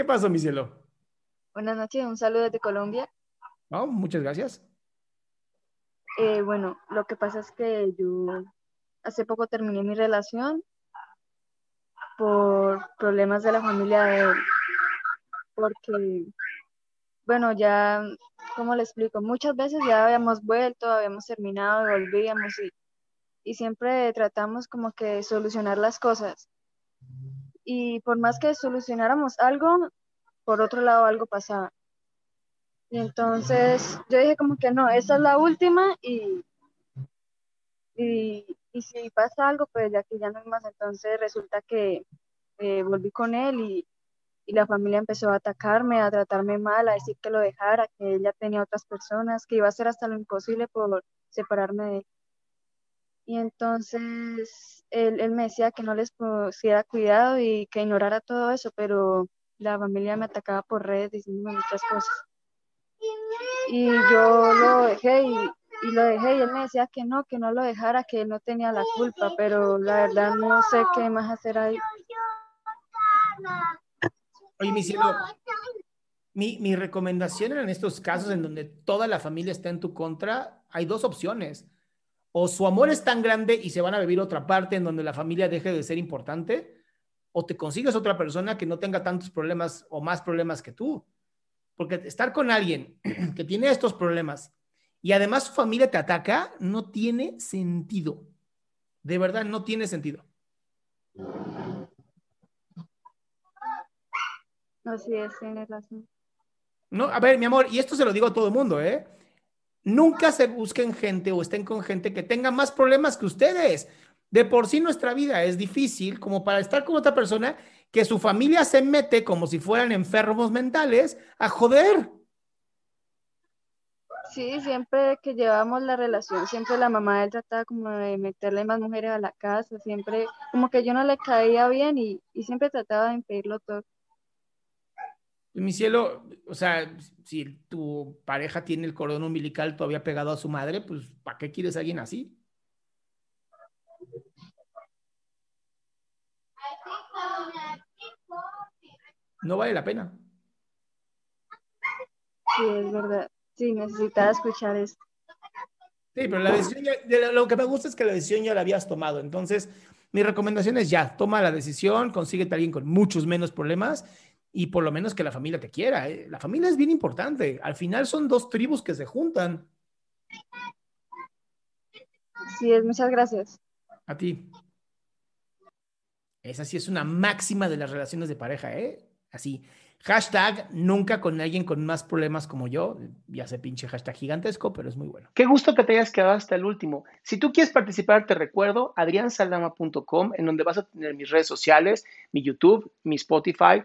¿Qué pasó, mi cielo? Buenas noches, un saludo desde Colombia. Oh, muchas gracias. Eh, bueno, lo que pasa es que yo hace poco terminé mi relación por problemas de la familia de él. Porque, bueno, ya, ¿cómo le explico? Muchas veces ya habíamos vuelto, habíamos terminado y volvíamos y, y siempre tratamos como que solucionar las cosas. Y por más que solucionáramos algo, por otro lado algo pasaba. Y entonces yo dije como que no, esa es la última y, y, y si pasa algo, pues ya que ya no hay más, entonces resulta que eh, volví con él y, y la familia empezó a atacarme, a tratarme mal, a decir que lo dejara, que ella tenía otras personas, que iba a hacer hasta lo imposible por separarme de él. Y entonces él, él me decía que no les pusiera cuidado y que ignorara todo eso, pero la familia me atacaba por redes diciéndome muchas cosas. Y yo lo dejé y, y lo dejé y él me decía que no, que no lo dejara, que él no tenía la culpa, pero la verdad no sé qué más hacer ahí. Oye, mi cielo, mi, mi recomendación en estos casos en donde toda la familia está en tu contra, hay dos opciones. O su amor es tan grande y se van a vivir otra parte en donde la familia deje de ser importante, o te consigues otra persona que no tenga tantos problemas o más problemas que tú. Porque estar con alguien que tiene estos problemas y además su familia te ataca, no tiene sentido. De verdad, no tiene sentido. Así es, tienes razón. No, a ver, mi amor, y esto se lo digo a todo el mundo, ¿eh? Nunca se busquen gente o estén con gente que tenga más problemas que ustedes. De por sí nuestra vida es difícil como para estar con otra persona que su familia se mete como si fueran enfermos mentales a joder. Sí, siempre que llevamos la relación, siempre la mamá de él trataba como de meterle más mujeres a la casa, siempre como que yo no le caía bien y, y siempre trataba de impedirlo todo. Mi cielo, o sea, si tu pareja tiene el cordón umbilical todavía pegado a su madre, pues ¿para qué quieres a alguien así? No vale la pena. Sí, es verdad. Sí, necesitaba escuchar esto. Sí, pero la decisión ya- lo que me gusta es que la decisión ya la habías tomado. Entonces, mi recomendación es ya, toma la decisión, consíguete a alguien con muchos menos problemas y por lo menos que la familia te quiera. ¿eh? La familia es bien importante. Al final son dos tribus que se juntan. Sí, es, muchas gracias. A ti. Esa sí es una máxima de las relaciones de pareja, ¿eh? Así. Hashtag nunca con alguien con más problemas como yo. Ya sé, pinche hashtag gigantesco, pero es muy bueno. Qué gusto que te hayas quedado hasta el último. Si tú quieres participar, te recuerdo adriansaldama.com, en donde vas a tener mis redes sociales, mi YouTube, mi Spotify,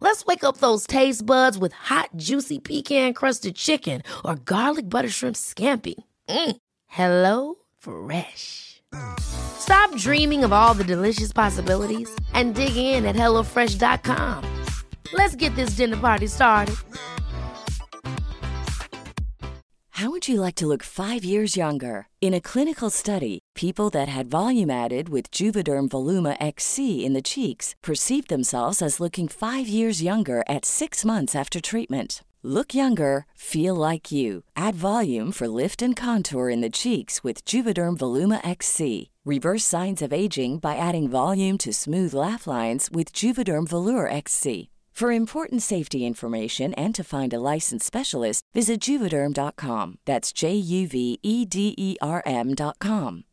Let's wake up those taste buds with hot, juicy pecan-crusted chicken or garlic butter shrimp scampi. Mm. Hello Fresh. Stop dreaming of all the delicious possibilities and dig in at HelloFresh.com. Let's get this dinner party started. How would you like to look five years younger? In a clinical study, people that had volume added with Juvederm Voluma XC in the cheeks perceived themselves as looking five years younger at six months after treatment. Look younger, feel like you. Add volume for lift and contour in the cheeks with Juvederm Voluma XC. Reverse signs of aging by adding volume to smooth laugh lines with Juvederm Volure XC. For important safety information and to find a licensed specialist, visit juvederm.com. That's J U V E D E R M.com.